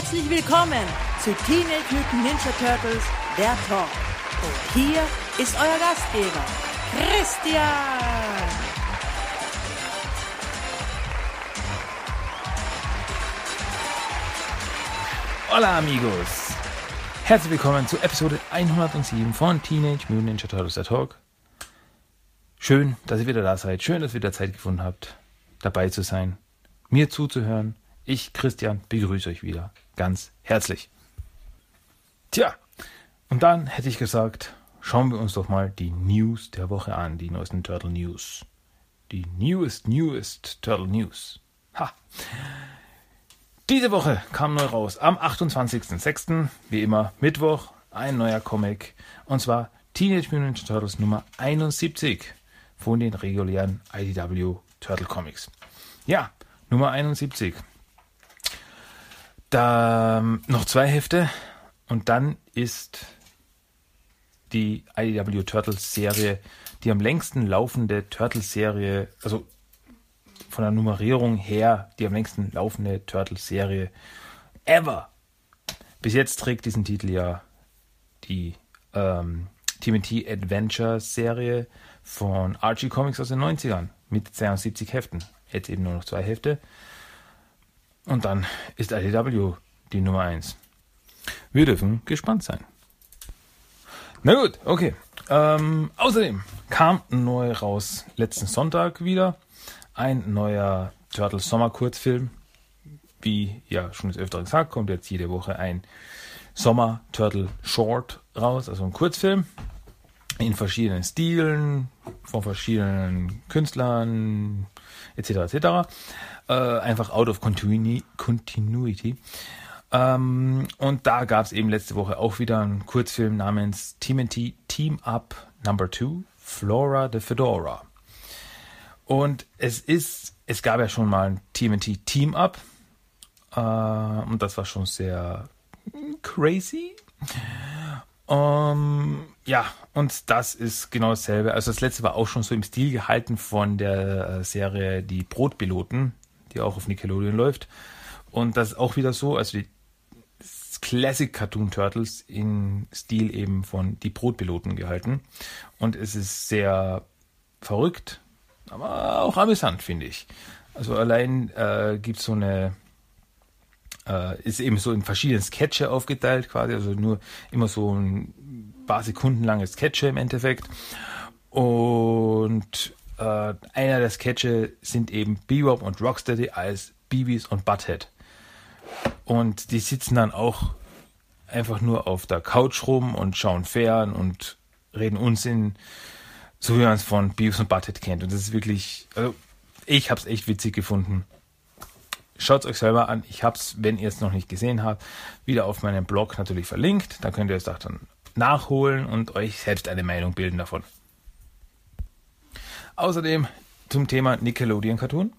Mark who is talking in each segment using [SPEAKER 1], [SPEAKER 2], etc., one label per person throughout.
[SPEAKER 1] Herzlich willkommen zu Teenage Mutant Ninja Turtles, der Talk. Und hier ist euer Gastgeber, Christian.
[SPEAKER 2] Hola amigos! Herzlich willkommen zu Episode 107 von Teenage Mutant Ninja Turtles der Talk. Schön, dass ihr wieder da seid. Schön, dass ihr wieder Zeit gefunden habt, dabei zu sein, mir zuzuhören. Ich, Christian, begrüße euch wieder ganz herzlich. Tja, und dann hätte ich gesagt, schauen wir uns doch mal die News der Woche an, die neuesten Turtle News. Die newest, newest Turtle News. Ha! Diese Woche kam neu raus, am 28.06., wie immer Mittwoch, ein neuer Comic, und zwar Teenage Mutant Ninja Turtles Nummer 71 von den regulären IDW Turtle Comics. Ja, Nummer 71. Da ähm, noch zwei Hefte und dann ist die IDW Turtles Serie die am längsten laufende Turtles Serie, also von der Nummerierung her die am längsten laufende Turtles Serie ever. Bis jetzt trägt diesen Titel ja die ähm, TMT Adventure Serie von Archie Comics aus den 90ern mit 72 Heften. Jetzt eben nur noch zwei Hefte. Und dann ist IDW die Nummer 1. Wir dürfen gespannt sein. Na gut, okay. Ähm, außerdem kam neu raus letzten Sonntag wieder ein neuer Turtles Sommer Kurzfilm. Wie ja schon des Öfteren gesagt, kommt jetzt jede Woche ein Sommer Turtle Short raus, also ein Kurzfilm in verschiedenen Stilen, von verschiedenen Künstlern, etc. etc. Äh, einfach out of continuity. Ähm, und da gab es eben letzte Woche auch wieder einen Kurzfilm namens TMNT Team Up Number 2, Flora the Fedora. Und es ist, es gab ja schon mal ein TMNT Team Up. Äh, und das war schon sehr crazy. Um, ähm, ja, und das ist genau dasselbe. Also das letzte war auch schon so im Stil gehalten von der äh, Serie Die Brotpiloten, die auch auf Nickelodeon läuft. Und das ist auch wieder so, also die Classic Cartoon Turtles in Stil eben von Die Brotpiloten gehalten. Und es ist sehr verrückt, aber auch amüsant, finde ich. Also allein äh, gibt es so eine äh, ist eben so in verschiedene Sketche aufgeteilt, quasi, also nur immer so ein paar Sekunden langes Sketche im Endeffekt. Und äh, einer der Sketche sind eben Bebop und Rocksteady als Beavis und Butthead. Und die sitzen dann auch einfach nur auf der Couch rum und schauen fern und reden Unsinn, so wie man es von Beavis und Butthead kennt. Und das ist wirklich, also ich habe es echt witzig gefunden. Schaut es euch selber an. Ich habe es, wenn ihr es noch nicht gesehen habt, wieder auf meinem Blog natürlich verlinkt. Da könnt ihr es auch dann nachholen und euch selbst eine Meinung bilden davon. Außerdem zum Thema Nickelodeon Cartoon.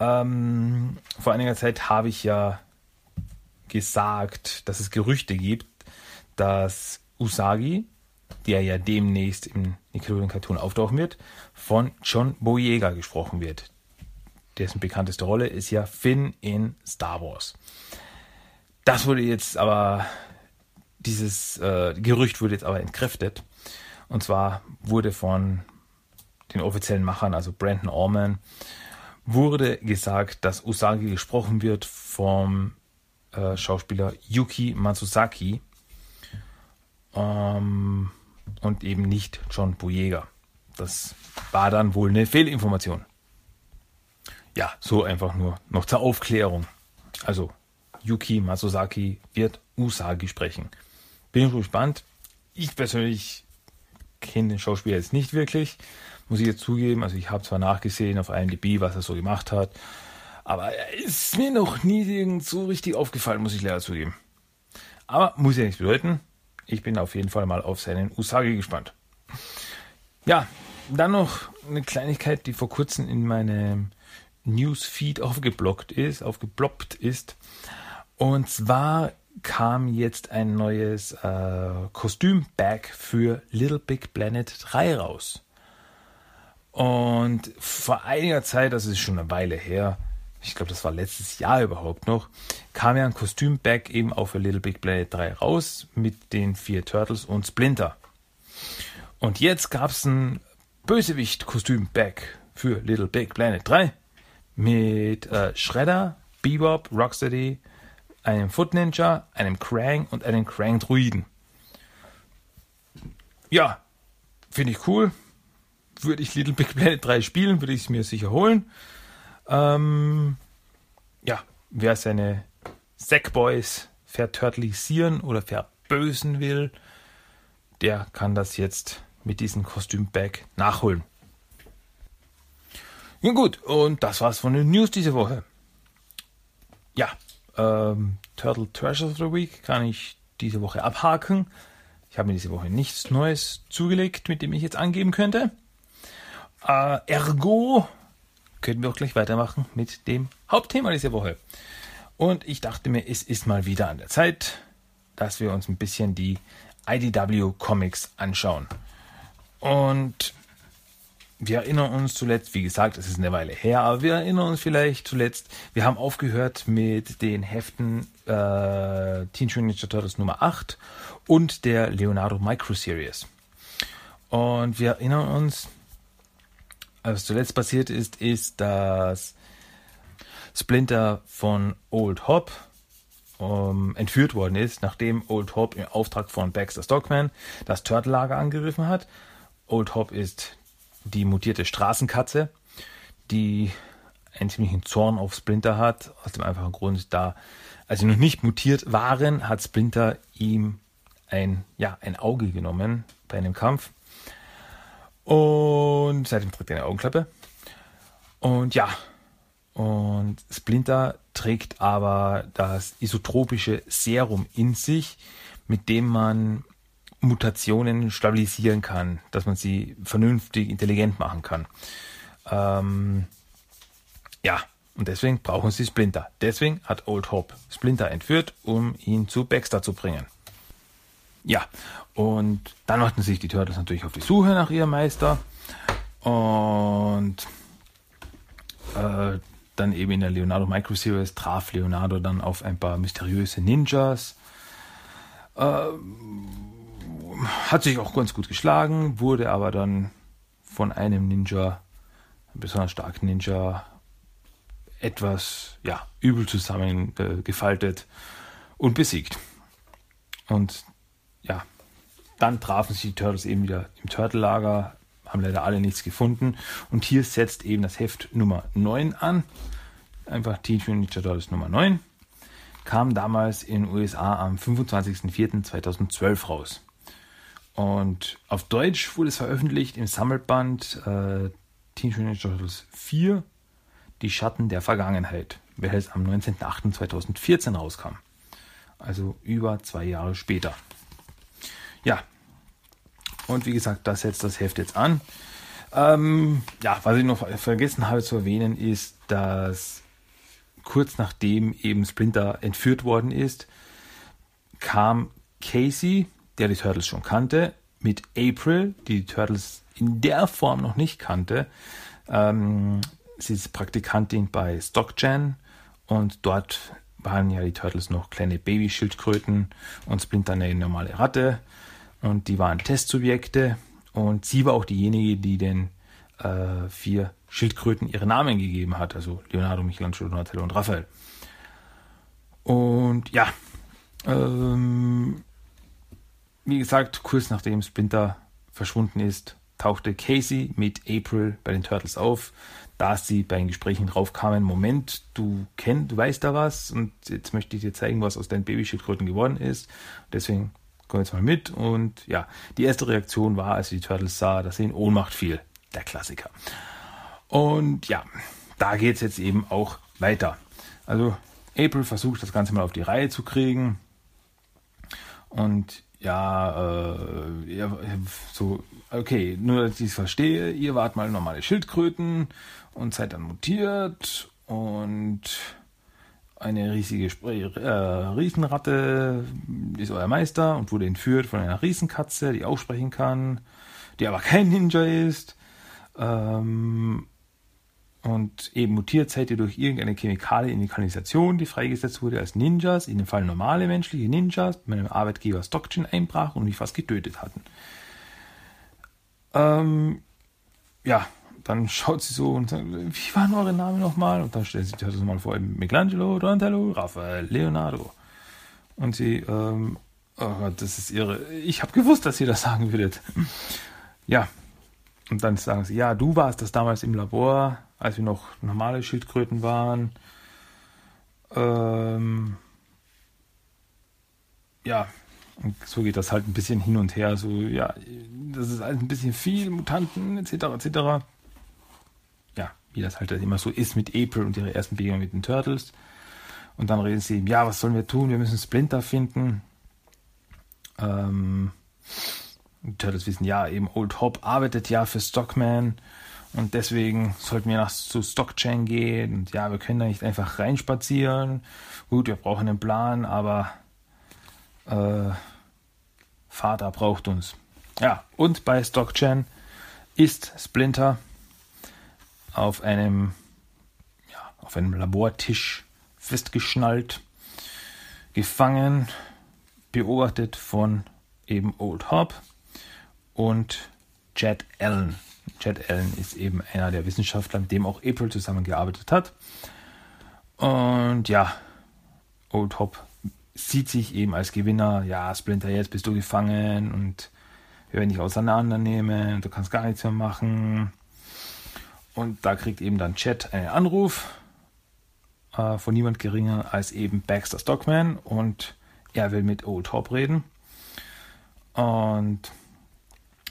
[SPEAKER 2] Ähm, vor einiger Zeit habe ich ja gesagt, dass es Gerüchte gibt, dass Usagi, der ja demnächst im Nickelodeon Cartoon auftauchen wird, von John Boyega gesprochen wird dessen bekannteste Rolle ist ja Finn in Star Wars. Das wurde jetzt aber, dieses äh, Gerücht wurde jetzt aber entkräftet. Und zwar wurde von den offiziellen Machern, also Brandon Orman, wurde gesagt, dass Usagi gesprochen wird vom äh, Schauspieler Yuki Matsuzaki ähm, und eben nicht John Boyega. Das war dann wohl eine Fehlinformation. Ja, so einfach nur noch zur Aufklärung. Also, Yuki Masosaki wird Usagi sprechen. Bin ich gespannt. Ich persönlich kenne den Schauspieler jetzt nicht wirklich, muss ich jetzt zugeben. Also ich habe zwar nachgesehen auf IMDb, was er so gemacht hat, aber er ist mir noch nie so richtig aufgefallen, muss ich leider zugeben. Aber muss ja nichts bedeuten. Ich bin auf jeden Fall mal auf seinen Usagi gespannt. Ja, dann noch eine Kleinigkeit, die vor kurzem in meinem Newsfeed aufgeblockt ist, aufgeploppt ist. Und zwar kam jetzt ein neues äh, Kostümbag für Little Big Planet 3 raus. Und vor einiger Zeit, das ist schon eine Weile her, ich glaube, das war letztes Jahr überhaupt noch, kam ja ein Kostümback eben auch für Little Big Planet 3 raus mit den vier Turtles und Splinter. Und jetzt gab es ein Bösewicht-Kostümback für Little Big Planet 3 mit äh, Shredder, Bebop, Rocksteady, einem Foot Ninja, einem Krang und einem Krang Druiden. Ja, finde ich cool. Würde ich Little Big Planet 3 spielen, würde ich es mir sicher holen. Ähm, ja, wer seine Sackboys verturtlisieren oder verbösen will, der kann das jetzt mit diesem Kostümbag nachholen. Ja gut, und das war's von den News diese Woche. Ja, ähm, Turtle Treasure of the Week kann ich diese Woche abhaken. Ich habe mir diese Woche nichts Neues zugelegt, mit dem ich jetzt angeben könnte. Äh, ergo können wir auch gleich weitermachen mit dem Hauptthema dieser Woche. Und ich dachte mir, es ist mal wieder an der Zeit, dass wir uns ein bisschen die IDW Comics anschauen. Und wir erinnern uns zuletzt, wie gesagt, es ist eine Weile her, aber wir erinnern uns vielleicht zuletzt, wir haben aufgehört mit den Heften äh, Mutant Ninja Turtles Nummer 8 und der Leonardo Micro Series. Und wir erinnern uns, was zuletzt passiert ist, ist, dass Splinter von Old Hop um, entführt worden ist, nachdem Old Hop im Auftrag von Baxter Stockman das Turtle-Lager angegriffen hat. Old Hop ist die mutierte Straßenkatze, die einen ziemlichen Zorn auf Splinter hat, aus dem einfachen Grund, da, als sie noch nicht mutiert waren, hat Splinter ihm ein, ja, ein Auge genommen bei einem Kampf. Und seitdem trägt er eine Augenklappe. Und ja, und Splinter trägt aber das isotropische Serum in sich, mit dem man Mutationen stabilisieren kann, dass man sie vernünftig intelligent machen kann. Ähm, ja, und deswegen brauchen sie Splinter. Deswegen hat Old Hope Splinter entführt, um ihn zu Baxter zu bringen. Ja, und dann machten sich die Turtles natürlich auf die Suche nach ihrem Meister. Und äh, dann eben in der Leonardo Micro Series traf Leonardo dann auf ein paar mysteriöse Ninjas. Äh, hat sich auch ganz gut geschlagen, wurde aber dann von einem Ninja, einem besonders starken Ninja, etwas ja, übel zusammengefaltet und besiegt. Und ja, dann trafen sich die Turtles eben wieder im Turtle-Lager, haben leider alle nichts gefunden. Und hier setzt eben das Heft Nummer 9 an. Einfach Teenage Mutant Ninja Turtles Nummer 9. Kam damals in den USA am 25.04.2012 raus. Und auf Deutsch wurde es veröffentlicht im Sammelband äh, Teenage Mutant Ninja Turtles 4, Die Schatten der Vergangenheit, welches am 19.08.2014 rauskam. Also über zwei Jahre später. Ja, und wie gesagt, das setzt das Heft jetzt an. Ähm, ja, was ich noch vergessen habe zu erwähnen, ist, dass kurz nachdem eben Splinter entführt worden ist, kam Casey, der die Turtles schon kannte, mit April, die die Turtles in der Form noch nicht kannte. Ähm, sie ist Praktikantin bei StockGen und dort waren ja die Turtles noch kleine Babyschildkröten und Splinter eine normale Ratte und die waren Testsubjekte und sie war auch diejenige, die den äh, vier Schildkröten ihre Namen gegeben hat, also Leonardo, Michelangelo, Donatello und Raphael. Und ja, ähm, wie gesagt, kurz nachdem Splinter verschwunden ist, tauchte Casey mit April bei den Turtles auf, da sie bei den Gesprächen drauf kamen, Moment, du kennst, du weißt da was und jetzt möchte ich dir zeigen, was aus deinen Babyschildkröten geworden ist. Deswegen komm jetzt mal mit und ja, die erste Reaktion war, als sie die Turtles sah, dass sie in Ohnmacht fiel. Der Klassiker. Und ja, da geht es jetzt eben auch weiter. Also April versucht das Ganze mal auf die Reihe zu kriegen und ja, äh, ja, so, okay, nur dass ich es verstehe, ihr wart mal normale Schildkröten und seid dann mutiert und eine riesige äh, Riesenratte ist euer Meister und wurde entführt von einer Riesenkatze, die auch sprechen kann, die aber kein Ninja ist. Ähm, und eben mutiert seid ihr durch irgendeine Chemikalie in die Kanalisation, die freigesetzt wurde als Ninjas, in dem Fall normale menschliche Ninjas, bei meinem Arbeitgeber Stockton einbrach und mich fast getötet hatten. Ähm, ja, dann schaut sie so und sagt, wie waren eure Namen nochmal? Und dann stellt sie sich das mal vor, Michelangelo, Donatello, Raphael, Leonardo. Und sie, ähm, oh Gott, das ist ihre, ich habe gewusst, dass ihr das sagen würdet. Ja, und dann sagen sie, ja, du warst das damals im Labor, als wir noch normale Schildkröten waren. Ähm, ja, so geht das halt ein bisschen hin und her. So, ja, das ist halt ein bisschen viel, Mutanten etc. etc. Ja, wie das halt immer so ist mit April und ihre ersten Begegnungen mit den Turtles. Und dann reden sie, ja, was sollen wir tun? Wir müssen Splinter finden. Ähm, die Turtles wissen, ja, eben Old Hop arbeitet ja für Stockman und deswegen sollten wir nach zu Stockchain gehen und ja, wir können da nicht einfach reinspazieren. Gut, wir brauchen einen Plan, aber äh, Vater braucht uns. Ja, und bei Stockchain ist Splinter auf einem, ja, auf einem Labortisch festgeschnallt, gefangen, beobachtet von eben Old Hop und Chad Allen. Chad Allen ist eben einer der Wissenschaftler, mit dem auch April zusammengearbeitet hat. Und ja, Old Hop sieht sich eben als Gewinner. Ja, Splinter, jetzt bist du gefangen und wir werden dich auseinandernehmen, du kannst gar nichts mehr machen. Und da kriegt eben dann Chad einen Anruf äh, von niemand geringer als eben Baxter Stockman und er will mit Old Hop reden. Und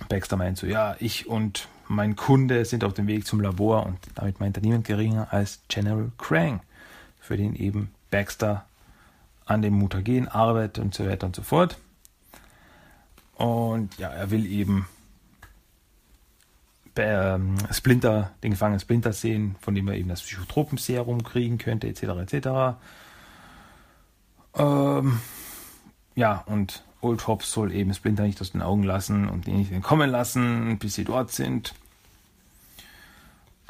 [SPEAKER 2] Baxter meint so, ja, ich und mein Kunde sind auf dem Weg zum Labor und damit meint er niemand geringer als General Krang, für den eben Baxter an dem Mutagen arbeitet und so weiter und so fort. Und ja, er will eben ähm, Splinter, den gefangenen Splinter sehen, von dem er eben das Psychotropenserum kriegen könnte, etc. etc. Ähm, ja, und Old Hobbs soll eben Splinter nicht aus den Augen lassen und ihn nicht entkommen lassen, bis sie dort sind.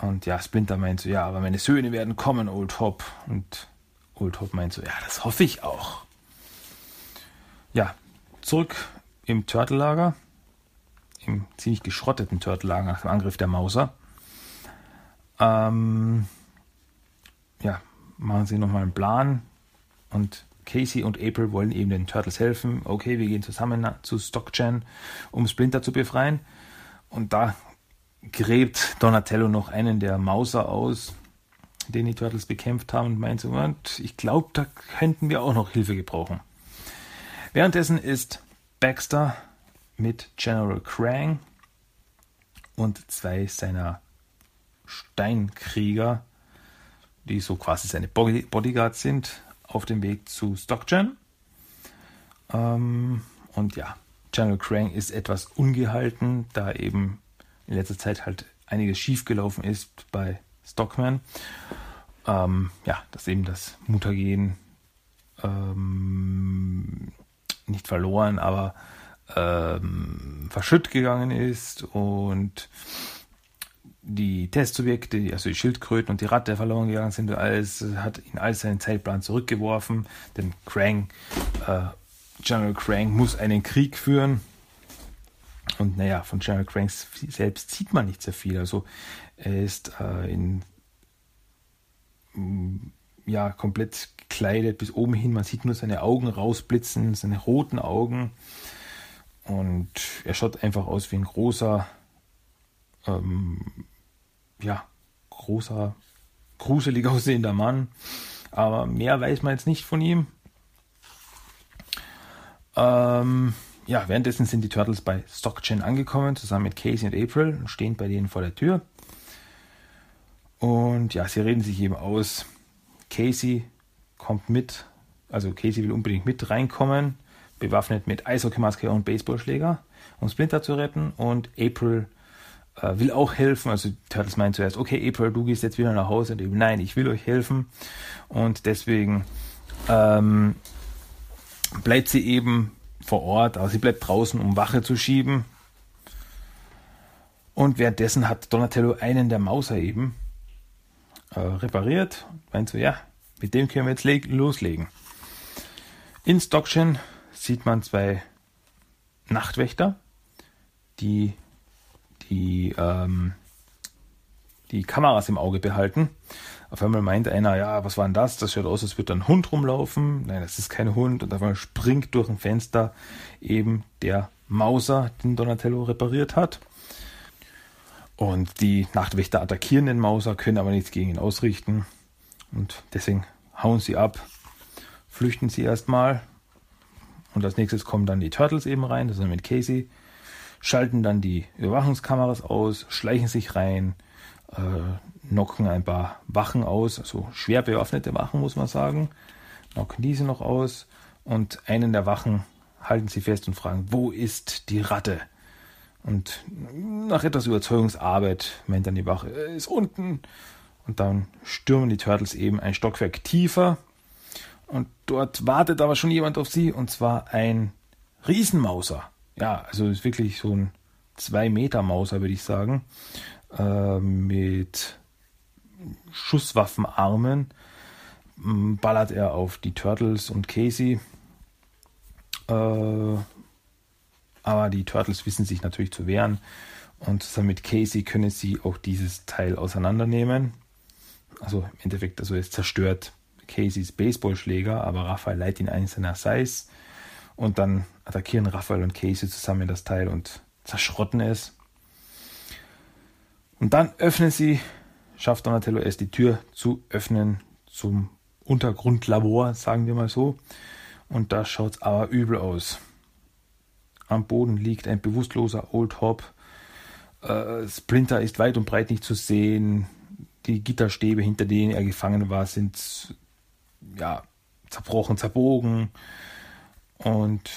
[SPEAKER 2] Und ja, Splinter meint so, ja, aber meine Söhne werden kommen, Old Hop. Und Old Hop meint so, ja, das hoffe ich auch. Ja, zurück im Turtellager, im ziemlich geschrotteten Turtellager nach dem Angriff der Mauser. Ähm, ja, machen sie nochmal einen Plan und Casey und April wollen eben den Turtles helfen. Okay, wir gehen zusammen zu Stockchan, um Splinter zu befreien. Und da gräbt Donatello noch einen der Mauser aus, den die Turtles bekämpft haben und meint so, ich glaube, da könnten wir auch noch Hilfe gebrauchen. Währenddessen ist Baxter mit General Krang und zwei seiner Steinkrieger, die so quasi seine Bodyguards sind, auf dem Weg zu Stockgen. Ähm, und ja, General Krang ist etwas ungehalten, da eben in letzter Zeit halt einiges schiefgelaufen ist bei Stockman. Ähm, ja, dass eben das Mutagen ähm, nicht verloren, aber ähm, verschütt gegangen ist und die Testsubjekte, also die Schildkröten und die Ratte verloren gegangen sind, alles hat ihn alles seinen Zeitplan zurückgeworfen. Denn Krang, äh, General Krang muss einen Krieg führen. Und naja, von General Krang selbst sieht man nicht sehr viel. Also er ist äh, in mm, ja komplett gekleidet bis oben hin. Man sieht nur seine Augen rausblitzen, seine roten Augen. Und er schaut einfach aus wie ein großer ähm, ja, großer, gruselig aussehender Mann. Aber mehr weiß man jetzt nicht von ihm. Ähm, ja, währenddessen sind die Turtles bei Stockchen angekommen, zusammen mit Casey und April und stehen bei denen vor der Tür. Und ja, sie reden sich eben aus. Casey kommt mit, also Casey will unbedingt mit reinkommen, bewaffnet mit Eishockeymaske und Baseballschläger, um Splinter zu retten. Und April äh, will auch helfen. Also Turtles meint zuerst, okay, April, du gehst jetzt wieder nach Hause. Und eben, nein, ich will euch helfen. Und deswegen ähm, bleibt sie eben vor Ort, aber sie bleibt draußen, um Wache zu schieben. Und währenddessen hat Donatello einen der Mauser eben äh, repariert. Meint so, ja, mit dem können wir jetzt loslegen. In Stockchen sieht man zwei Nachtwächter, die die, ähm, die Kameras im Auge behalten. Auf einmal meint einer, ja, was war denn das? Das schaut aus, als würde ein Hund rumlaufen. Nein, das ist kein Hund. Und auf einmal springt durch ein Fenster eben der Mauser, den Donatello repariert hat. Und die Nachtwächter attackieren den Mauser, können aber nichts gegen ihn ausrichten. Und deswegen hauen sie ab, flüchten sie erstmal. Und als nächstes kommen dann die Turtles eben rein, das ist mit Casey, schalten dann die Überwachungskameras aus, schleichen sich rein, knocken ein paar Wachen aus, also schwer bewaffnete Wachen, muss man sagen, knocken diese noch aus und einen der Wachen halten sie fest und fragen, wo ist die Ratte? Und nach etwas Überzeugungsarbeit meint dann die Wache, er ist unten. Und dann stürmen die Turtles eben ein Stockwerk tiefer. Und dort wartet aber schon jemand auf sie, und zwar ein Riesenmauser. Ja, also ist wirklich so ein 2 Meter Mauser, würde ich sagen. Äh, mit Schusswaffenarmen ballert er auf die Turtles und Casey. Äh, aber die Turtles wissen sich natürlich zu wehren. Und zusammen mit Casey können sie auch dieses Teil auseinandernehmen. Also im Endeffekt, also es zerstört Caseys Baseballschläger, aber Raphael leiht ihn eins seiner Size. Und dann attackieren Raphael und Casey zusammen das Teil und zerschrotten es. Und dann öffnen sie, schafft Donatello es, die Tür zu öffnen zum Untergrundlabor, sagen wir mal so. Und da schaut es aber übel aus. Am Boden liegt ein bewusstloser Old Hop. Äh, Splinter ist weit und breit nicht zu sehen. Die Gitterstäbe, hinter denen er gefangen war, sind ja zerbrochen, zerbogen. Und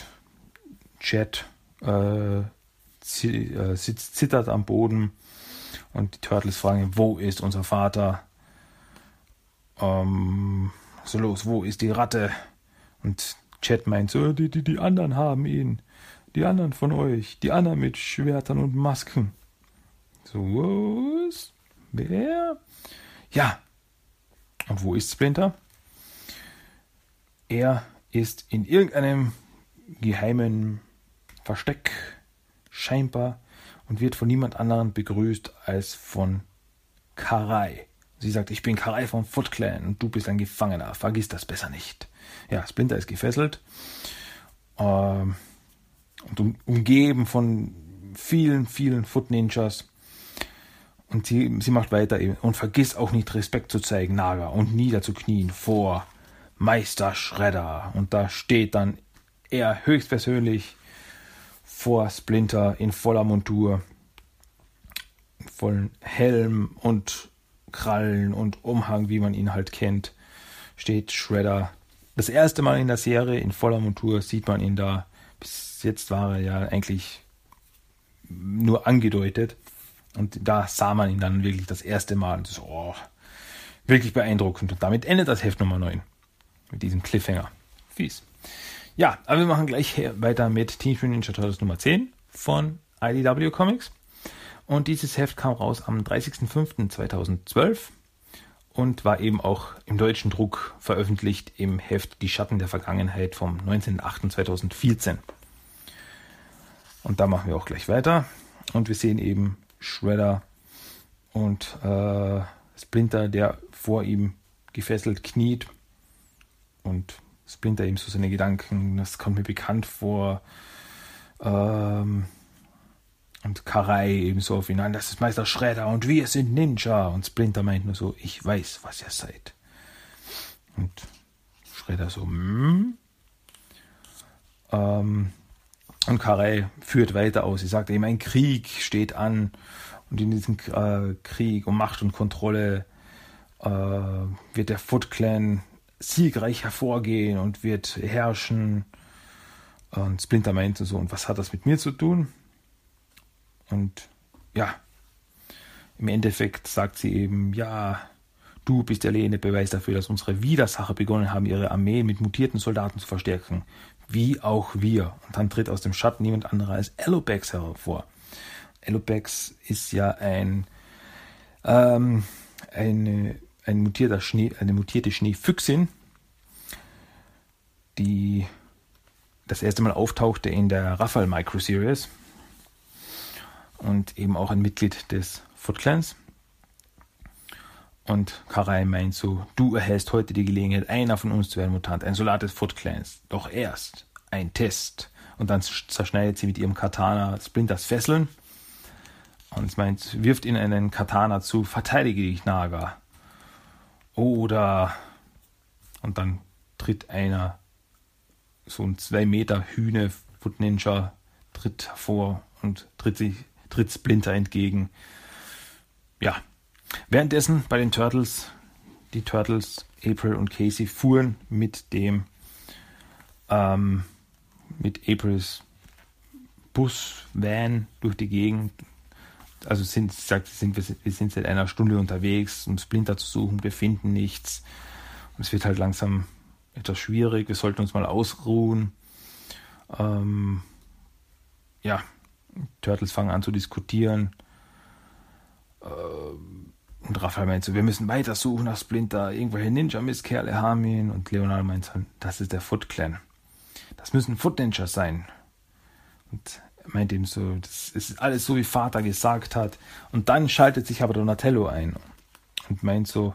[SPEAKER 2] Jet äh, äh, zittert am Boden. Und die Turtles fragen, wo ist unser Vater? Ähm, so los, wo ist die Ratte? Und Chat meint so, die, die, die anderen haben ihn die anderen von euch, die anderen mit Schwertern und Masken. So, was? Wer? Ja. Und wo ist Splinter? Er ist in irgendeinem geheimen Versteck, scheinbar, und wird von niemand anderem begrüßt als von Karai. Sie sagt, ich bin Karai vom Foot Clan und du bist ein Gefangener. Vergiss das besser nicht. Ja, Splinter ist gefesselt. Ähm, und um, umgeben von vielen, vielen Foot Ninjas. Und sie, sie macht weiter eben. Und vergiss auch nicht Respekt zu zeigen, Naga, und niederzuknien vor Meister Shredder. Und da steht dann er höchstpersönlich vor Splinter in voller Montur, vollen Helm und Krallen und Umhang, wie man ihn halt kennt, steht Shredder. Das erste Mal in der Serie in voller Montur sieht man ihn da bis jetzt war er ja eigentlich nur angedeutet. Und da sah man ihn dann wirklich das erste Mal. Und so, oh, wirklich beeindruckend. Und damit endet das Heft Nummer 9. Mit diesem Cliffhanger. Fies. Ja, aber wir machen gleich weiter mit Teenage Mutant Ninja Turtles Nummer 10 von IDW Comics. Und dieses Heft kam raus am 30.05.2012 und war eben auch im deutschen Druck veröffentlicht im Heft Die Schatten der Vergangenheit vom 19.08.2014. Und da machen wir auch gleich weiter. Und wir sehen eben Shredder und äh, Splinter, der vor ihm gefesselt kniet. Und Splinter eben so seine Gedanken, das kommt mir bekannt vor. Ähm, und Karai ebenso auf ihn an, das ist Meister Schredder und wir sind Ninja. Und Splinter meint nur so, ich weiß, was ihr seid. Und Schredder so, hm. Ähm, und Karai führt weiter aus. Sie sagt eben, ein Krieg steht an. Und in diesem äh, Krieg um Macht und Kontrolle äh, wird der Foot Clan siegreich hervorgehen und wird herrschen. Und Splinter meinte so, und was hat das mit mir zu tun? Und ja, im Endeffekt sagt sie eben, ja, du bist der lehende Beweis dafür, dass unsere Widersacher begonnen haben, ihre Armee mit mutierten Soldaten zu verstärken. Wie auch wir. Und dann tritt aus dem Schatten niemand anderer als Elobex hervor. Elobex ist ja ein, ähm, eine, ein mutierter Schnee, eine mutierte Schneefüchsin, die das erste Mal auftauchte in der Raphael Micro Series und eben auch ein Mitglied des Foot Clans. Und Karai meint so, du erhältst heute die Gelegenheit, einer von uns zu werden Mutant, ein Soldat des Foot Clans. Doch erst ein Test. Und dann zerschneidet sie mit ihrem Katana Splinters Fesseln. Und meint, wirft ihn einen Katana zu, verteidige dich, Naga. Oder, und dann tritt einer, so ein zwei Meter Hühne Foot Ninja, tritt hervor und tritt sich, tritt Splinter entgegen. Ja. Währenddessen bei den Turtles, die Turtles, April und Casey fuhren mit dem, ähm, mit Aprils Bus, Van durch die Gegend. Also sind, sagt, sind wir, wir sind seit einer Stunde unterwegs, um Splinter zu suchen, wir finden nichts. Und es wird halt langsam etwas schwierig, wir sollten uns mal ausruhen. Ähm, ja, Turtles fangen an zu diskutieren. Ähm, und Raphael meint so, wir müssen weiter suchen nach Splinter, irgendwelche Ninja-Misskerle haben ihn. Und Leonardo meint so, das ist der Foot Clan das müssen Foot Ninjas sein. Und meint ihm so, das ist alles so, wie Vater gesagt hat. Und dann schaltet sich aber Donatello ein und meint so,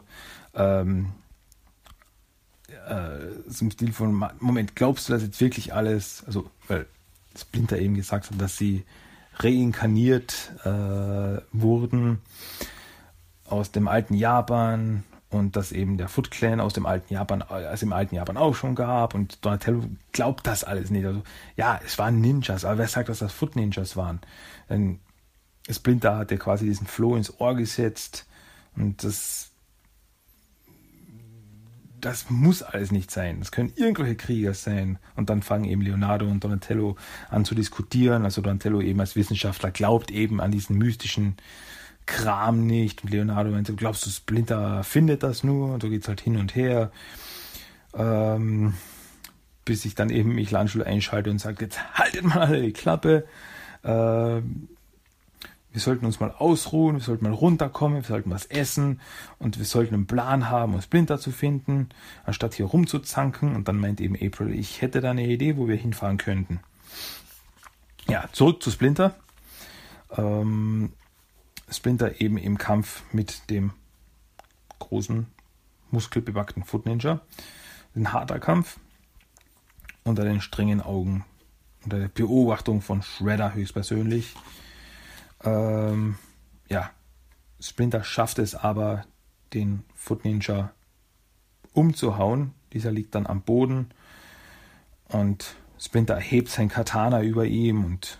[SPEAKER 2] ähm, äh, so Stil von, Moment, glaubst du das jetzt wirklich alles? Also, weil Splinter eben gesagt hat, dass sie reinkarniert äh, wurden aus dem alten Japan und dass eben der Foot Clan aus dem alten Japan, also im alten Japan auch schon gab und Donatello glaubt das alles nicht. Also, ja, es waren Ninjas, aber wer sagt, dass das Foot Ninjas waren? Denn Splinter hat ja quasi diesen Floh ins Ohr gesetzt und das, das muss alles nicht sein. Das können irgendwelche Krieger sein. Und dann fangen eben Leonardo und Donatello an zu diskutieren. Also Donatello eben als Wissenschaftler glaubt eben an diesen mystischen Kram nicht. Und Leonardo meinte, glaubst du, Splinter findet das nur? Und so geht es halt hin und her. Ähm, bis sich dann eben Michelangelo einschaltet und sagt, jetzt haltet mal alle die Klappe. Ähm, wir sollten uns mal ausruhen, wir sollten mal runterkommen, wir sollten was essen und wir sollten einen Plan haben, um Splinter zu finden, anstatt hier rumzuzanken. Und dann meint eben April, ich hätte da eine Idee, wo wir hinfahren könnten. Ja, zurück zu Splinter. Ähm, Splinter eben im Kampf mit dem großen, muskelbewackten Foot Ninja. Ein harter Kampf unter den strengen Augen, unter der Beobachtung von Shredder höchstpersönlich. Ähm, ja, Splinter schafft es aber, den Foot Ninja umzuhauen. Dieser liegt dann am Boden und Splinter erhebt sein Katana über ihm und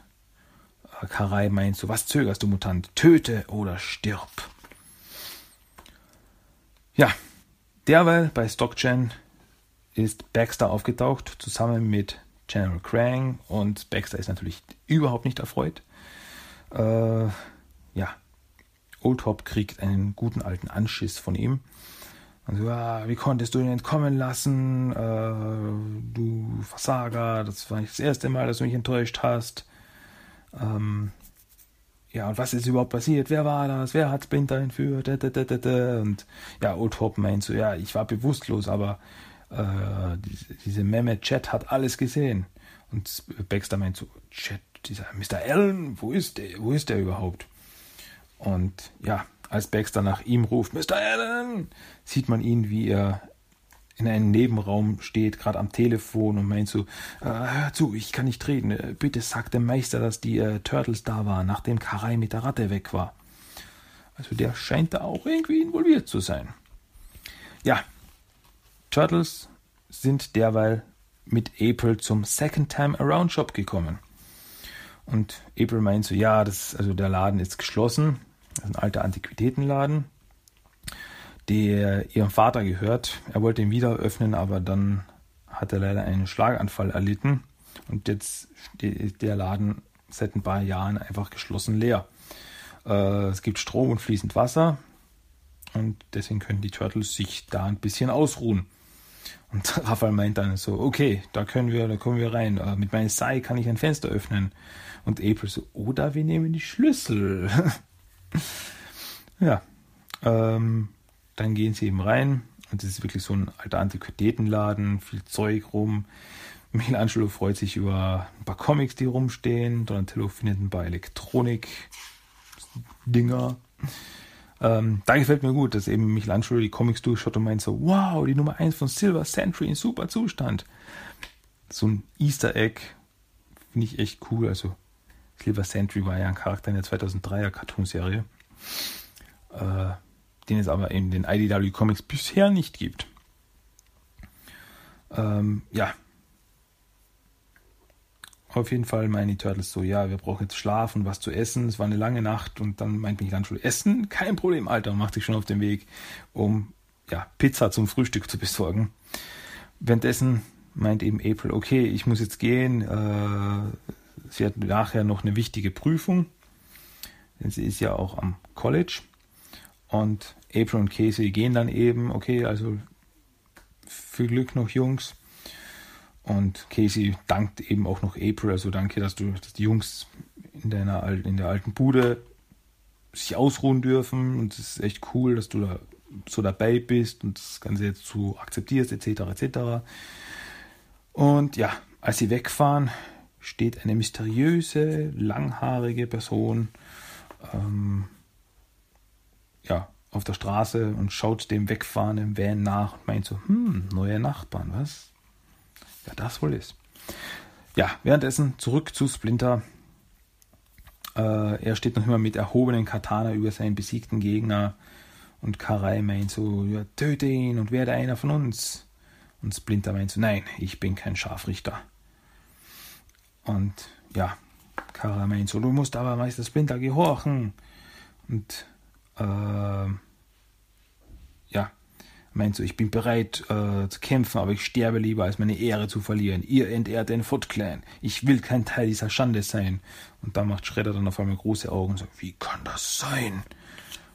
[SPEAKER 2] Karai meint so, was zögerst du, Mutant? Töte oder stirb. Ja, derweil bei StockGen ist Baxter aufgetaucht, zusammen mit General Krang und Baxter ist natürlich überhaupt nicht erfreut. Äh, ja, Oldtop kriegt einen guten alten Anschiss von ihm. Also, ja, wie konntest du ihn entkommen lassen? Äh, du Versager, das war nicht das erste Mal, dass du mich enttäuscht hast. Ähm, ja, und was ist überhaupt passiert? Wer war das? Wer hat Splinter entführt? Und ja, Old Hope meint so, ja, ich war bewusstlos, aber äh, diese, diese Mehmet Chat hat alles gesehen. Und Baxter meint so, Chat, dieser Mr. Allen, wo ist der, wo ist der überhaupt? Und ja, als Baxter nach ihm ruft, Mr. Allen, sieht man ihn, wie er in einem Nebenraum steht, gerade am Telefon und meint so, äh, hör zu, ich kann nicht reden. Äh, bitte sag dem Meister, dass die äh, Turtles da waren, nachdem Karai mit der Ratte weg war. Also der scheint da auch irgendwie involviert zu sein. Ja, Turtles sind derweil mit April zum Second Time Around Shop gekommen. Und April meint so, ja, das, also der Laden ist geschlossen. Das ist ein alter Antiquitätenladen der ihrem Vater gehört. Er wollte ihn wieder öffnen, aber dann hat er leider einen Schlaganfall erlitten und jetzt steht der Laden seit ein paar Jahren einfach geschlossen leer. Äh, es gibt Strom und fließend Wasser und deswegen können die Turtles sich da ein bisschen ausruhen. Und Raphael meint dann so, okay, da können wir, da kommen wir rein. Äh, mit meinem Sai kann ich ein Fenster öffnen. Und April so, oder wir nehmen die Schlüssel. ja. Ähm, dann gehen sie eben rein und es ist wirklich so ein alter Antiquitätenladen, viel Zeug rum. Michelangelo freut sich über ein paar Comics, die rumstehen. Donatello findet ein paar Elektronik-Dinger. Ähm, da gefällt mir gut, dass eben Michelangelo die Comics durchschaut und meint so, wow, die Nummer 1 von Silver Sentry in super Zustand. So ein Easter Egg finde ich echt cool. Also Silver Sentry war ja ein Charakter in der 2003er Cartoonserie, äh, den es aber in den IDW Comics bisher nicht gibt. Ähm, ja, auf jeden Fall meinen die Turtles so, ja, wir brauchen jetzt Schlaf und was zu essen. Es war eine lange Nacht und dann meint mich Landschule, Essen? Kein Problem, Alter. Und macht sich schon auf den Weg, um ja, Pizza zum Frühstück zu besorgen. Währenddessen meint eben April, okay, ich muss jetzt gehen. Äh, sie hat nachher noch eine wichtige Prüfung. Denn sie ist ja auch am College. Und April und Casey gehen dann eben, okay, also viel Glück noch, Jungs. Und Casey dankt eben auch noch April, also danke, dass du, dass die Jungs in deiner in der alten Bude sich ausruhen dürfen und es ist echt cool, dass du da so dabei bist und das Ganze jetzt so akzeptierst, etc. etc. Und ja, als sie wegfahren, steht eine mysteriöse, langhaarige Person ähm, ja, auf der Straße und schaut dem wegfahrenden Van nach und meint so, hm, neue Nachbarn, was? Wer das wohl ist. Ja, währenddessen zurück zu Splinter. Äh, er steht noch immer mit erhobenen Katana über seinen besiegten Gegner und Karai meint so, ja, töte ihn und werde einer von uns. Und Splinter meint so, nein, ich bin kein Scharfrichter. Und ja, Karai meint so, du musst aber Meister Splinter gehorchen. Und äh, ja, meint so, ich bin bereit äh, zu kämpfen, aber ich sterbe lieber, als meine Ehre zu verlieren. Ihr entehrt den Foot Clan. Ich will kein Teil dieser Schande sein. Und da macht Shredder dann auf einmal große Augen und sagt, wie kann das sein?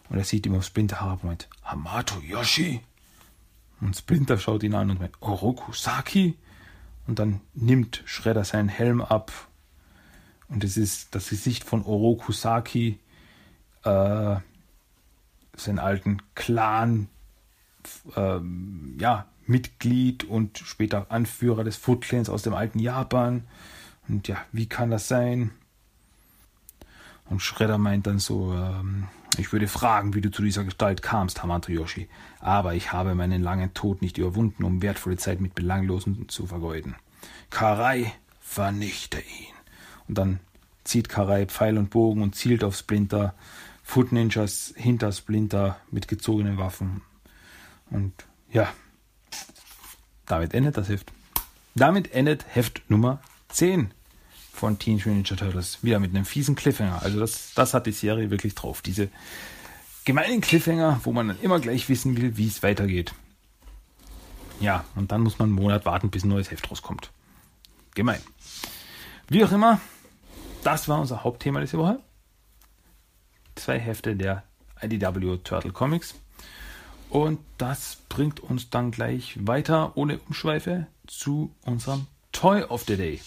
[SPEAKER 2] Und er sieht ihm auf Splinter herab und meint, Hamato Yoshi? Und Splinter schaut ihn an und meint, Oroku Saki? Und dann nimmt Shredder seinen Helm ab. Und es ist das Gesicht von Oroku Saki, äh, seinen alten Clan, ähm, ja, Mitglied und später Anführer des Foot Clans aus dem alten Japan. Und ja, wie kann das sein? Und Shredder meint dann so, ähm, ich würde fragen, wie du zu dieser Gestalt kamst, Hamato Yoshi. Aber ich habe meinen langen Tod nicht überwunden, um wertvolle Zeit mit Belanglosen zu vergeuden. Karai, vernichte ihn. Und dann zieht Karai Pfeil und Bogen und zielt auf Splinter. Foot Ninjas hinter Splinter mit gezogenen Waffen und ja, damit endet das Heft. Damit endet Heft Nummer 10 von Teenage Mutant Ninja Turtles. Wieder mit einem fiesen Cliffhanger. Also das, das hat die Serie wirklich drauf. Diese gemeinen Cliffhanger, wo man dann immer gleich wissen will, wie es weitergeht. Ja, und dann muss man einen Monat warten, bis ein neues Heft rauskommt. Gemein. Wie auch immer, das war unser Hauptthema diese Woche. Zwei Hefte der IDW Turtle Comics. Und das bringt uns dann gleich weiter, ohne Umschweife, zu unserem Toy of the Day.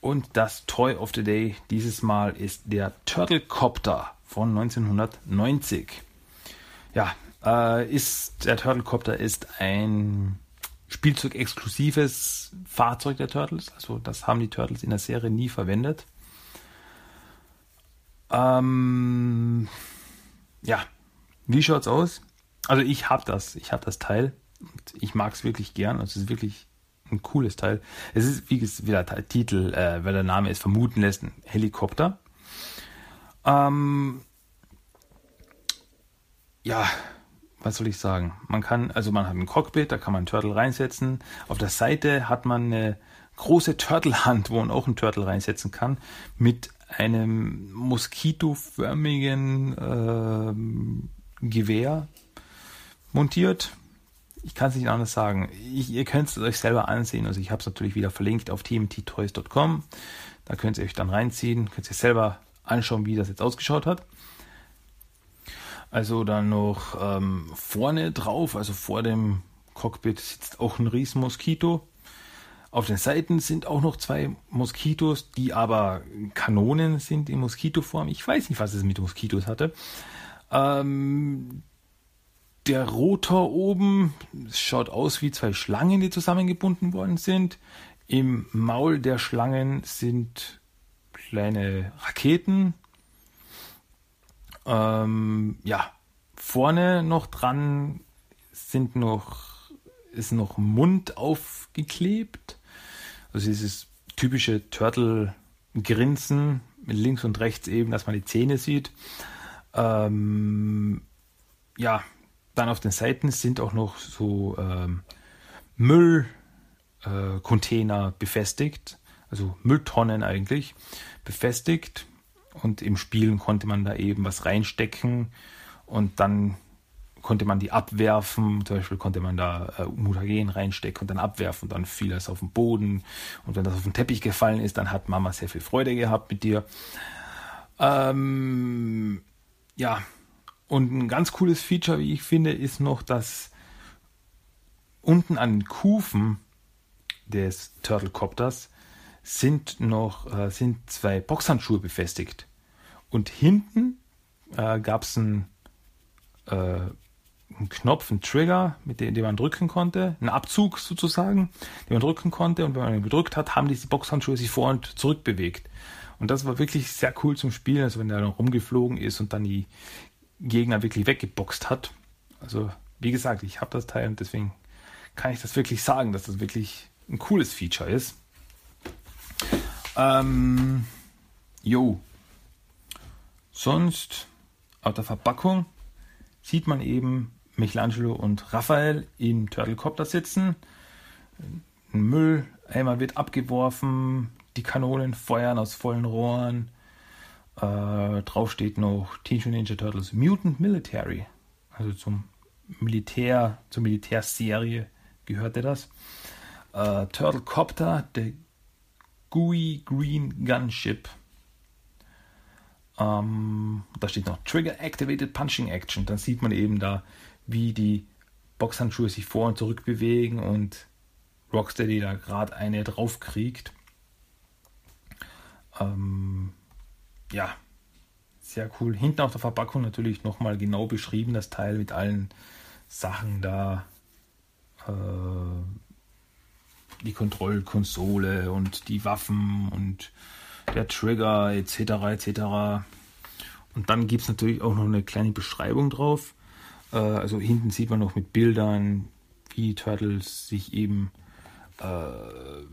[SPEAKER 2] Und das Toy of the Day dieses Mal ist der Turtle Copter von 1990. Ja, äh, ist der Turtle Copter ist ein Spielzeug-exklusives Fahrzeug der Turtles. Also das haben die Turtles in der Serie nie verwendet. Ähm, ja, wie schaut's aus? Also ich habe das, ich habe das Teil und ich mag es wirklich gern. Also es ist wirklich ein cooles Teil. Es ist, wie, wie der Titel, äh, weil der Name es vermuten lässt, ein Helikopter. Ähm, ja, was soll ich sagen? Man kann, also man hat ein Cockpit, da kann man einen Turtle reinsetzen. Auf der Seite hat man eine große Turtle-Hand, wo man auch einen Turtle reinsetzen kann, mit einem moskitoförmigen ähm, Gewehr montiert. Ich kann es nicht anders sagen. Ich, ihr könnt es euch selber ansehen. Also ich habe es natürlich wieder verlinkt auf tmttoys.com. Da könnt ihr euch dann reinziehen, könnt ihr selber anschauen, wie das jetzt ausgeschaut hat. Also dann noch ähm, vorne drauf, also vor dem Cockpit sitzt auch ein riesen Moskito. Auf den Seiten sind auch noch zwei Moskitos, die aber Kanonen sind in Moskitoform. Ich weiß nicht, was es mit Moskitos hatte. Ähm, der Rotor oben schaut aus wie zwei Schlangen, die zusammengebunden worden sind. Im Maul der Schlangen sind kleine Raketen. Ähm, ja, vorne noch dran sind noch, ist noch Mund aufgeklebt. Also dieses typische Turtle-Grinsen mit links und rechts eben, dass man die Zähne sieht. Ähm, ja, dann auf den Seiten sind auch noch so ähm, Müllcontainer äh, befestigt, also Mülltonnen eigentlich befestigt. Und im Spielen konnte man da eben was reinstecken und dann konnte man die abwerfen. Zum Beispiel konnte man da äh, Mutagen reinstecken und dann abwerfen. Dann fiel das auf den Boden. Und wenn das auf den Teppich gefallen ist, dann hat Mama sehr viel Freude gehabt mit dir. Ähm, ja, und ein ganz cooles Feature, wie ich finde, ist noch, dass unten an den Kufen des Turtlecopters sind noch äh, sind zwei Boxhandschuhe befestigt. Und hinten äh, gab es einen, äh, einen Knopf, einen Trigger, mit dem, den man drücken konnte, einen Abzug sozusagen, den man drücken konnte. Und wenn man ihn gedrückt hat, haben diese Boxhandschuhe sich vor und zurück bewegt. Und das war wirklich sehr cool zum Spielen, also wenn der dann rumgeflogen ist und dann die Gegner wirklich weggeboxt hat. Also, wie gesagt, ich habe das Teil und deswegen kann ich das wirklich sagen, dass das wirklich ein cooles Feature ist. Ähm, jo. Sonst auf der Verpackung sieht man eben Michelangelo und Raphael im Turtlecopter sitzen. Ein Mülleimer wird abgeworfen, die Kanonen feuern aus vollen Rohren. Äh, drauf steht noch Teenage Ninja Turtles Mutant Military. Also zum Militär, zur Militärserie gehörte das. Äh, Turtle Copter, der GUI Green Gunship. Ähm, da steht noch Trigger Activated Punching Action. Dann sieht man eben da, wie die Boxhandschuhe sich vor und zurück bewegen und Rocksteady da gerade eine draufkriegt. Ähm, ja, sehr cool. Hinten auf der Verpackung natürlich nochmal genau beschrieben, das Teil mit allen Sachen da. Äh, die Kontrollkonsole und die Waffen und der Trigger etc. etc. Und dann gibt es natürlich auch noch eine kleine Beschreibung drauf. Äh, also hinten sieht man noch mit Bildern, wie Turtles sich eben äh,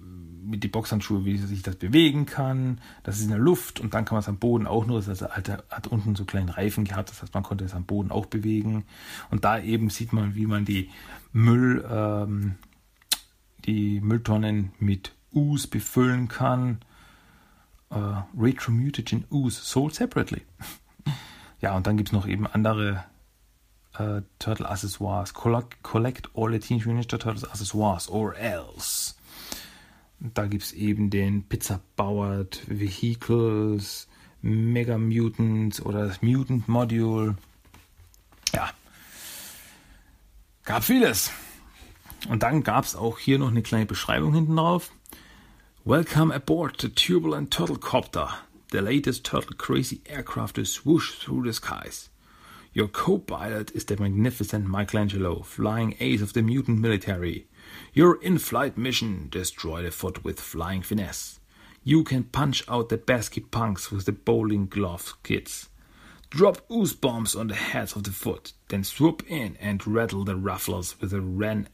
[SPEAKER 2] mit die Boxhandschuhe, wie sich das bewegen kann. Das ist in der Luft und dann kann man es am Boden auch nur. Das er hat unten so kleinen Reifen gehabt, das heißt, man konnte es am Boden auch bewegen. Und da eben sieht man, wie man die Müll, ähm, die Mülltonnen mit Us befüllen kann. Äh, Retromutagen Us sold separately. ja, und dann gibt es noch eben andere äh, Turtle Accessoires. Collect, all the Teenage Mutant Ninja Turtles Accessoires or else. Da gibt es eben den Pizza Powered Vehicles, Mega Mutants oder das Mutant Module. Ja, gab vieles. Und dann gab es auch hier noch eine kleine Beschreibung hinten drauf. Welcome aboard the turbulent turtle copter. The latest turtle crazy aircraft is swoosh through the skies. Your co-pilot is the magnificent Michelangelo, flying ace of the mutant military. Your in-flight mission, destroy the foot with flying finesse. You can punch out the basket punks with the bowling glove kids. Drop ooze bombs on the heads of the foot, then swoop in and rattle the rufflers with a ran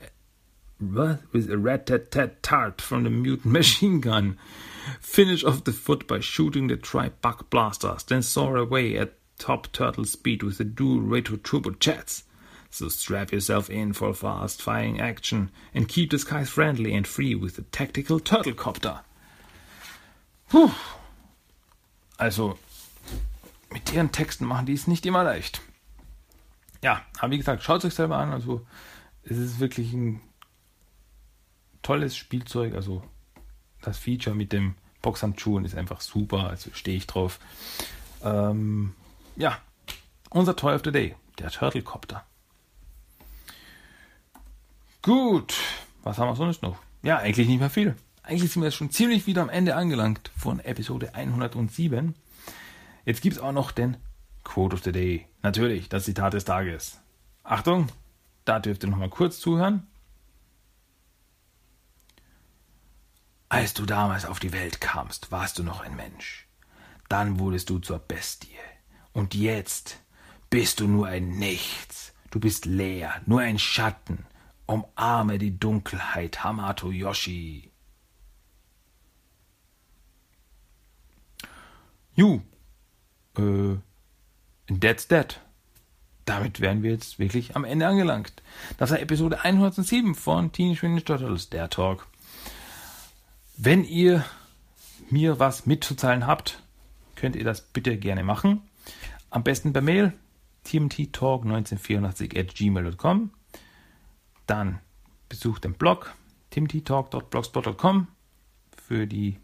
[SPEAKER 2] with a rat-tat-tat-tart from the mutant machine gun. Finish off the foot by shooting the tri-buck blasters, then soar away at top turtle speed with the dual retro turbo jets. So strap yourself in for fast firing action and keep the skies friendly and free with the tactical Turtlecopter. Puh. Also, mit deren Texten machen die es nicht immer leicht. Ja, aber wie gesagt, schaut es euch selber an. Also, es ist wirklich ein tolles Spielzeug. Also, das Feature mit dem Boxhandschuhen ist einfach super. Also, stehe ich drauf. Ähm, ja, unser Toy of the Day, der Turtlecopter. Gut, was haben wir sonst noch? Ja, eigentlich nicht mehr viel. Eigentlich sind wir jetzt schon ziemlich wieder am Ende angelangt von Episode 107. Jetzt gibt es auch noch den Quote of the Day. Natürlich, das Zitat des Tages. Achtung, Da dürft ihr noch mal kurz zuhören. Als du damals auf die Welt kamst, warst du noch ein Mensch. Dann wurdest du zur Bestie. Und jetzt bist du nur ein Nichts. Du bist leer, nur ein Schatten. Umarme die Dunkelheit, Hamato Yoshi. Ju, äh, that's that. Damit wären wir jetzt wirklich am Ende angelangt. Das war Episode 107 von Teenage Mutant Turtles, der Talk. Wenn ihr mir was mitzuteilen habt, könnt ihr das bitte gerne machen. Am besten per Mail tmttalk1984 at gmail.com. Dann besucht den Blog tmttalk.blogspot.com für die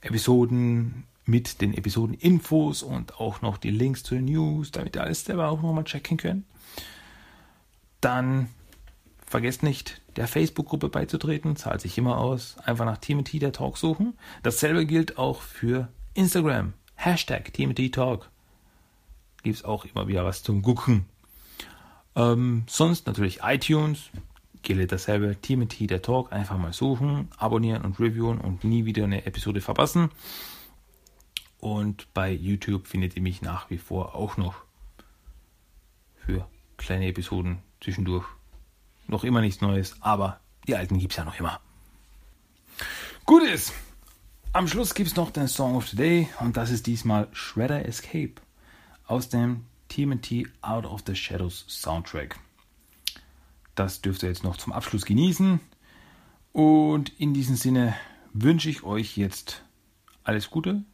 [SPEAKER 2] Episoden mit den Episoden-Infos und auch noch die Links zu den News, damit ihr alles selber auch nochmal checken könnt. Dann vergesst nicht, der Facebook-Gruppe beizutreten, zahlt sich immer aus. Einfach nach TMT der Talk suchen. Dasselbe gilt auch für Instagram. Hashtag TMT Talk. Gibt es auch immer wieder was zum Gucken. Ähm, sonst natürlich iTunes. Gilt dasselbe. TMT der Talk. Einfach mal suchen, abonnieren und reviewen und nie wieder eine Episode verpassen. Und bei YouTube findet ihr mich nach wie vor auch noch für kleine Episoden zwischendurch. Noch immer nichts Neues, aber die alten gibt es ja noch immer. Gut ist. Am Schluss gibt es noch den Song of the Day und das ist diesmal Shredder Escape aus dem TMT Out of the Shadows Soundtrack. Das dürft ihr jetzt noch zum Abschluss genießen. Und in diesem Sinne wünsche ich euch jetzt alles Gute,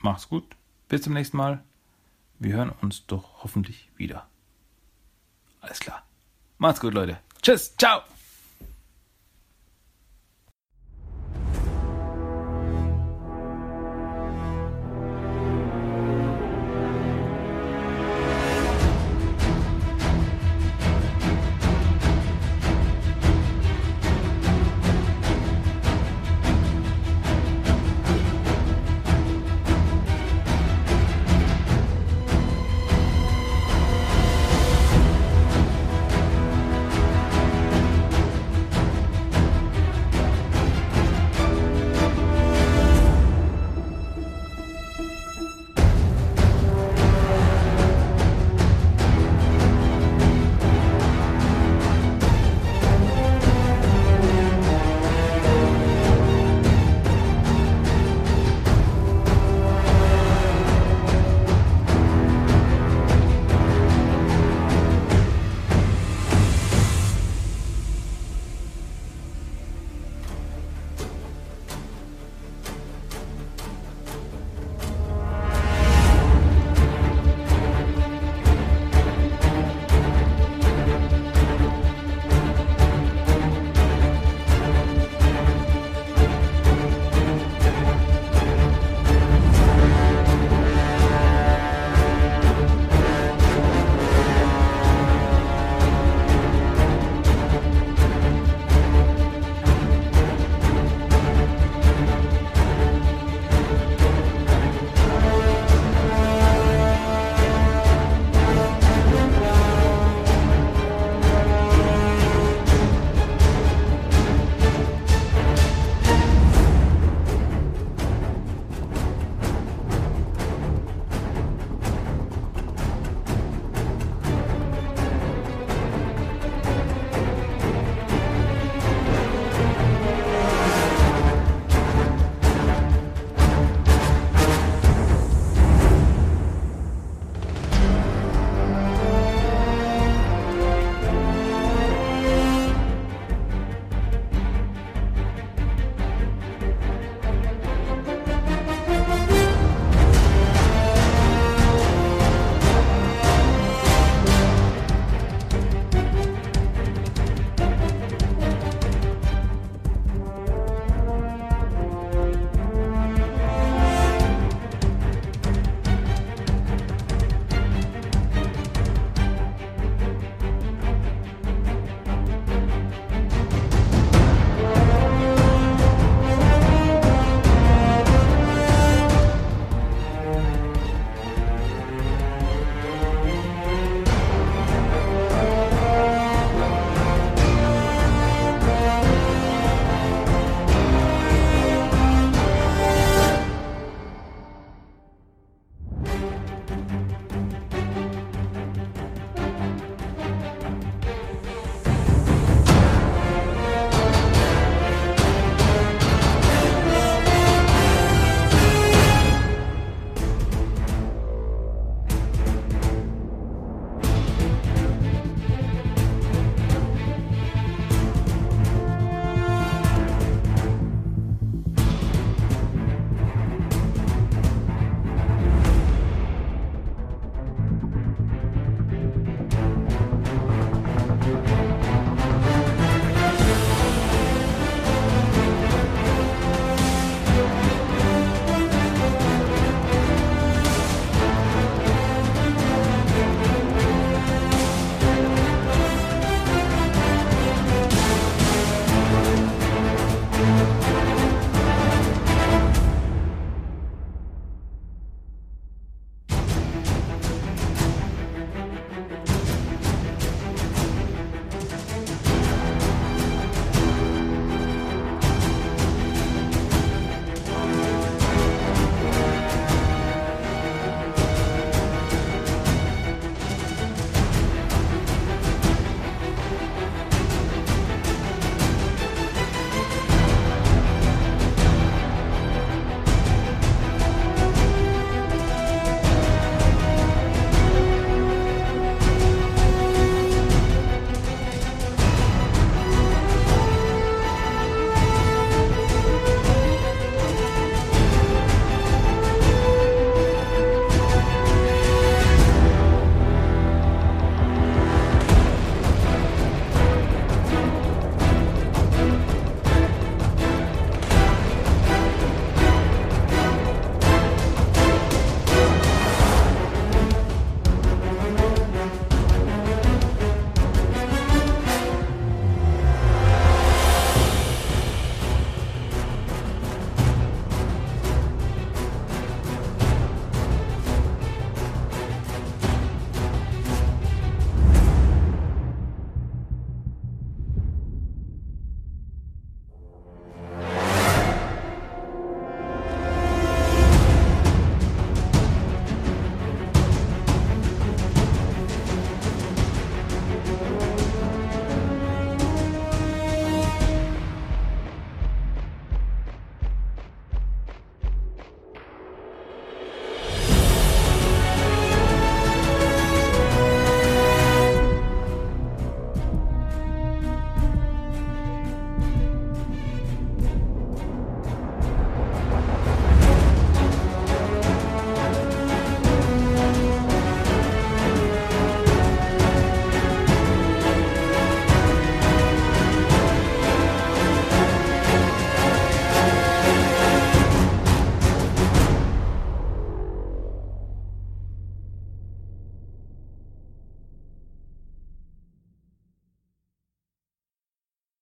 [SPEAKER 2] Macht's gut. Bis zum nächsten Mal. Wir hören uns doch hoffentlich wieder. Alles klar. Macht's gut, Leute. Tschüss. Ciao.